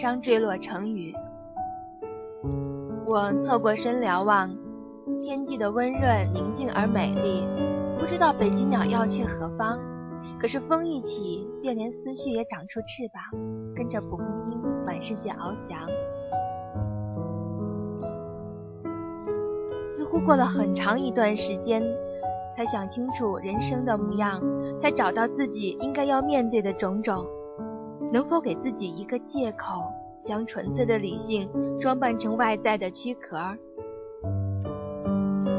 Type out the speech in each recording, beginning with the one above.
伤坠落成雨。我侧过身瞭望，天地的温润、宁静而美丽。不知道北极鸟要去何方，可是风一起，便连思绪也长出翅膀，跟着蒲公英满世界翱翔。似乎过了很长一段时间，才想清楚人生的模样，才找到自己应该要面对的种种。能否给自己一个借口，将纯粹的理性装扮成外在的躯壳？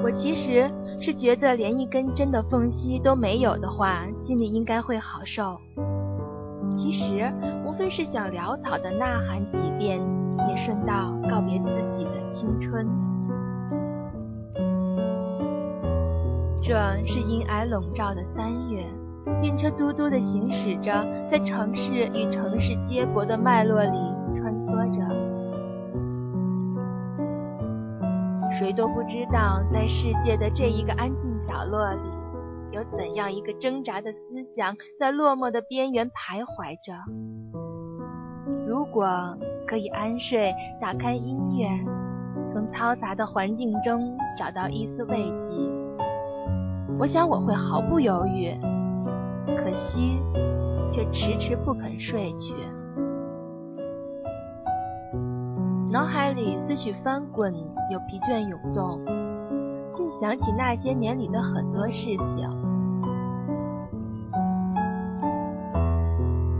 我其实是觉得，连一根针的缝隙都没有的话，心里应该会好受。其实无非是想潦草的呐喊几遍，也顺道告别自己的青春。这是阴霭笼罩的三月。电车嘟嘟地行驶着，在城市与城市接驳的脉络里穿梭着。谁都不知道，在世界的这一个安静角落里，有怎样一个挣扎的思想在落寞的边缘徘徊着。如果可以安睡，打开音乐，从嘈杂的环境中找到一丝慰藉，我想我会毫不犹豫。可惜，却迟迟不肯睡去。脑海里思绪翻滚，有疲倦涌动，竟想起那些年里的很多事情。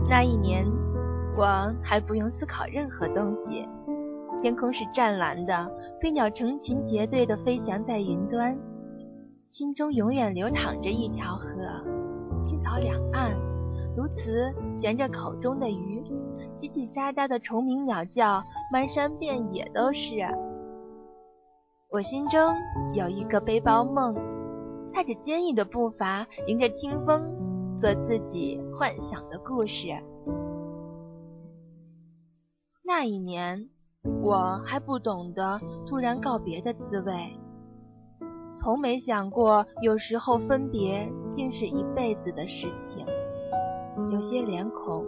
那一年，我还不用思考任何东西，天空是湛蓝的，飞鸟成群结队地飞翔在云端，心中永远流淌着一条河。青草两岸，如此衔着口中的鱼，叽叽喳喳的虫鸣鸟叫，漫山遍野都是。我心中有一个背包梦，踏着坚毅的步伐，迎着清风，做自己幻想的故事。那一年，我还不懂得突然告别的滋味。从没想过，有时候分别竟是一辈子的事情。有些脸孔，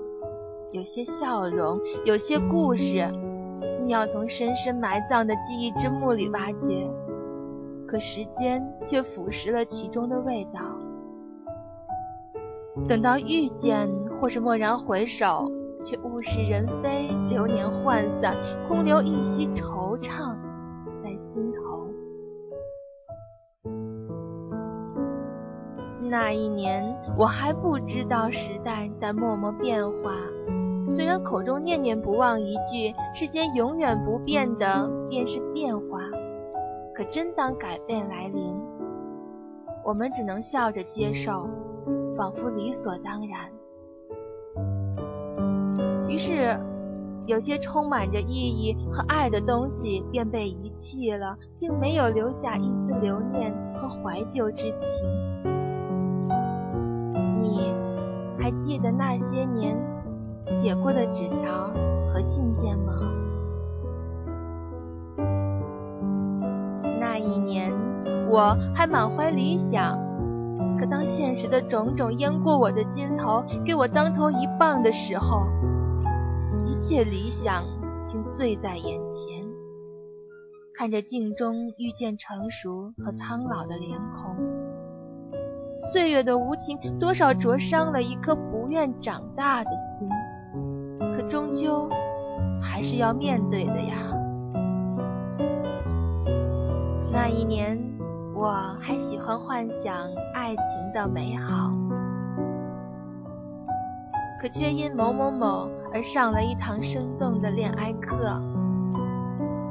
有些笑容，有些故事，竟要从深深埋葬的记忆之墓里挖掘。可时间却腐蚀了其中的味道。等到遇见，或是蓦然回首，却物是人非，流年涣散，空留一息惆怅在心头。那一年，我还不知道时代在默默变化。虽然口中念念不忘一句“世间永远不变的便是变化”，可真当改变来临，我们只能笑着接受，仿佛理所当然。于是，有些充满着意义和爱的东西便被遗弃了，竟没有留下一丝留念和怀旧之情。还记得那些年写过的纸条和信件吗？那一年我还满怀理想，可当现实的种种淹过我的肩头，给我当头一棒的时候，一切理想竟碎在眼前。看着镜中遇见成熟和苍老的脸孔。岁月的无情，多少灼伤了一颗不愿长大的心，可终究还是要面对的呀。那一年，我还喜欢幻想爱情的美好，可却因某某某而上了一堂生动的恋爱课。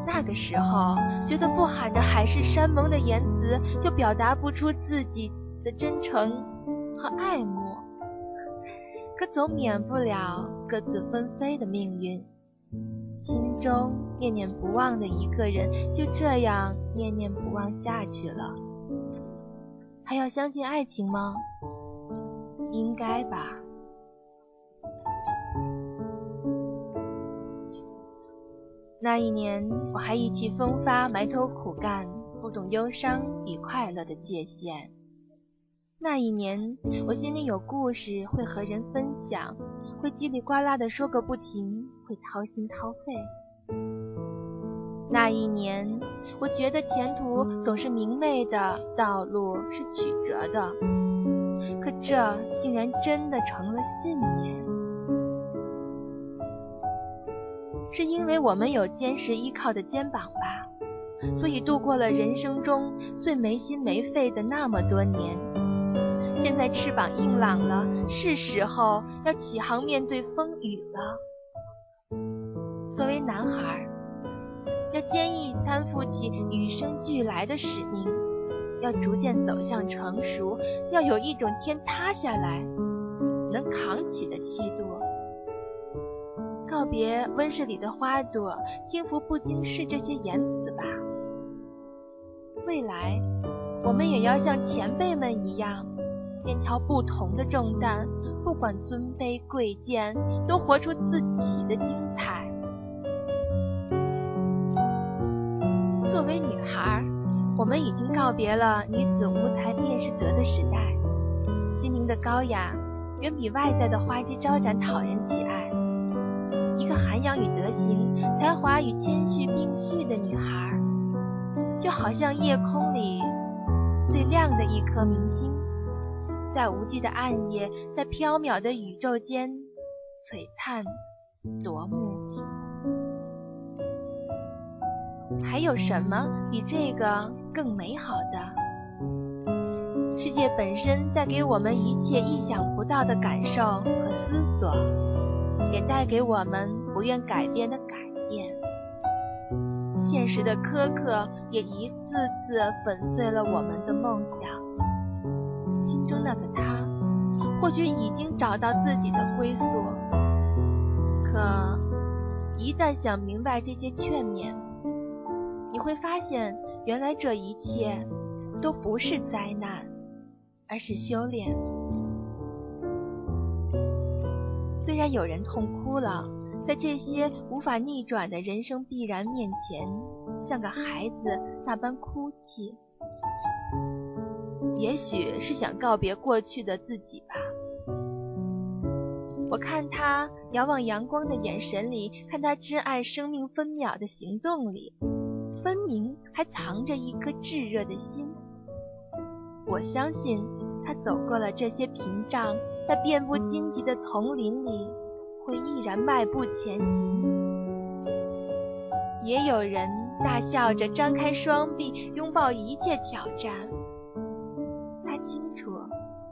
那个时候，觉得不喊着海誓山盟的言辞，就表达不出自己。的真诚和爱慕，可总免不了各自纷飞的命运。心中念念不忘的一个人，就这样念念不忘下去了。还要相信爱情吗？应该吧。那一年，我还意气风发，埋头苦干，不懂忧伤与快乐的界限。那一年，我心里有故事，会和人分享，会叽里呱啦的说个不停，会掏心掏肺。那一年，我觉得前途总是明媚的，道路是曲折的，可这竟然真的成了信念。是因为我们有坚实依靠的肩膀吧，所以度过了人生中最没心没肺的那么多年。现在翅膀硬朗了，是时候要起航面对风雨了。作为男孩，要坚毅担负起与生俱来的使命，要逐渐走向成熟，要有一种天塌下来能扛起的气度。告别温室里的花朵，轻浮不经事这些言辞吧。未来，我们也要像前辈们一样，肩挑不同的重担，不管尊卑贵贱，都活出自己的精彩。作为女孩，我们已经告别了女子无才便是德的时代，心灵的高雅远比外在的花枝招展讨人喜爱。一个涵养与德行、才华与谦虚并蓄的女孩，就好像夜空里最亮的一颗明星，在无际的暗夜，在缥缈的宇宙间璀璨夺目。还有什么比这个更美好的？世界本身带给我们一切意想不到的感受和思索。也带给我们不愿改变的改变，现实的苛刻也一次次粉碎了我们的梦想。心中那个他，或许已经找到自己的归宿，可一旦想明白这些劝勉，你会发现，原来这一切都不是灾难，而是修炼。虽然有人痛哭了，在这些无法逆转的人生必然面前，像个孩子那般哭泣，也许是想告别过去的自己吧。我看他遥望阳光的眼神里，看他珍爱生命分秒的行动里，分明还藏着一颗炙热的心。我相信他走过了这些屏障。在遍布荆棘的丛林里，会毅然迈步前行。也有人大笑着张开双臂，拥抱一切挑战。清楚，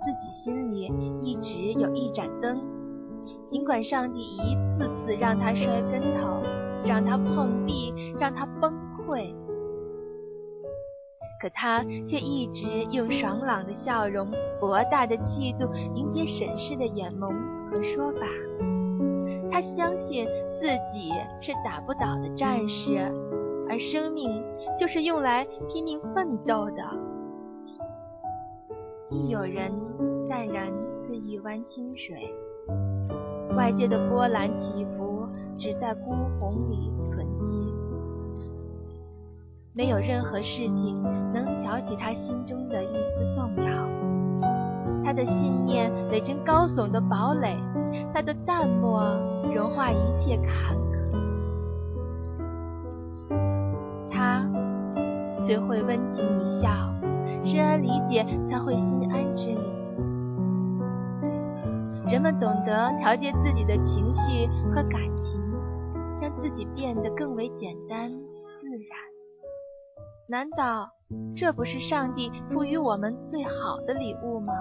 自己心里一直有一盏灯，尽管上帝一次次让他摔跟头，让他碰壁，让他崩溃。可他却一直用爽朗的笑容、博大的气度迎接审视的眼眸和说法。他相信自己是打不倒的战士，而生命就是用来拼命奋斗的。亦有人淡然似一湾清水，外界的波澜起伏只在孤鸿里存积。没有任何事情能挑起他心中的一丝动摇。他的信念垒成高耸的堡垒，他的淡漠融化一切坎坷。他最会温情一笑，深谙理解才会心安之理。人们懂得调节自己的情绪和感情，让自己变得更为简单自然。难道这不是上帝赋予我们最好的礼物吗？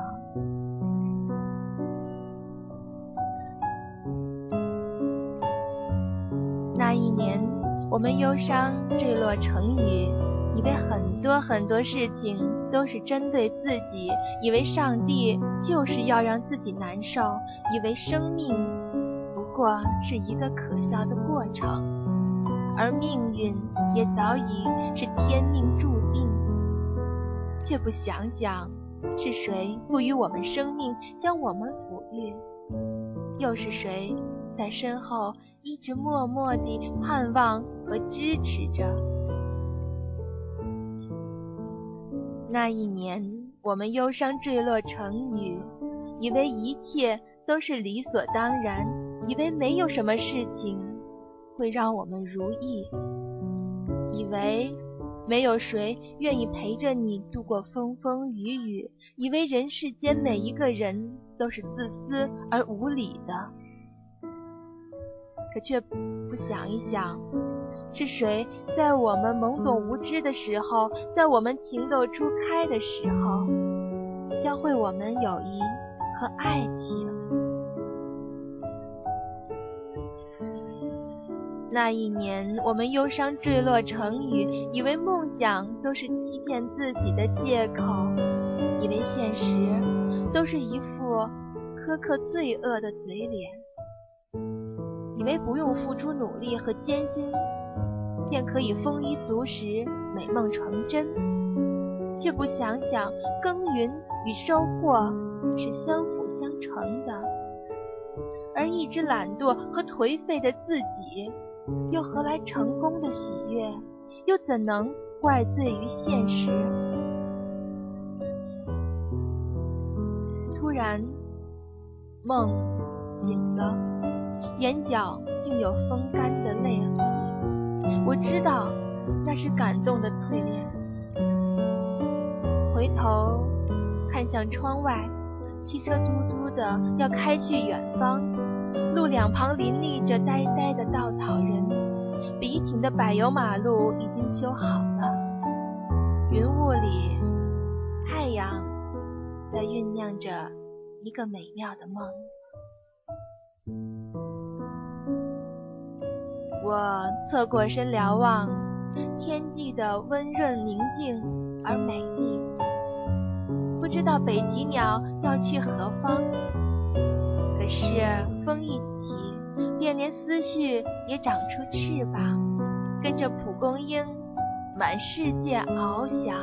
那一年，我们忧伤坠落成雨，以为很多很多事情都是针对自己，以为上帝就是要让自己难受，以为生命不过是一个可笑的过程。而命运也早已是天命注定，却不想想是谁赋予我们生命，将我们抚育，又是谁在身后一直默默地盼望和支持着？那一年，我们忧伤坠落成雨，以为一切都是理所当然，以为没有什么事情会让我们如意，以为没有谁愿意陪着你度过风风雨雨，以为人世间每一个人都是自私而无理的，可却不想一想。是谁在我们懵懂无知的时候，在我们情窦初开的时候，教会我们友谊和爱情？那一年，我们忧伤坠落成雨，以为梦想都是欺骗自己的借口，以为现实都是一副苛刻罪恶的嘴脸，以为不用付出努力和艰辛。便可以丰衣足食、美梦成真，却不想想耕耘与收获是相辅相成的，而一只懒惰和颓废的自己，又何来成功的喜悦？又怎能怪罪于现实？突然，梦醒了，眼角竟有风干的泪痕。我知道那是感动的淬炼。回头看向窗外，汽车嘟嘟的要开去远方，路两旁林立着呆呆的稻草人，笔挺的柏油马路已经修好了。云雾里，太阳在酝酿着一个美妙的梦。我侧过身瞭望，天地的温润宁静而美丽。不知道北极鸟要去何方，可是风一起，便连思绪也长出翅膀，跟着蒲公英满世界翱翔。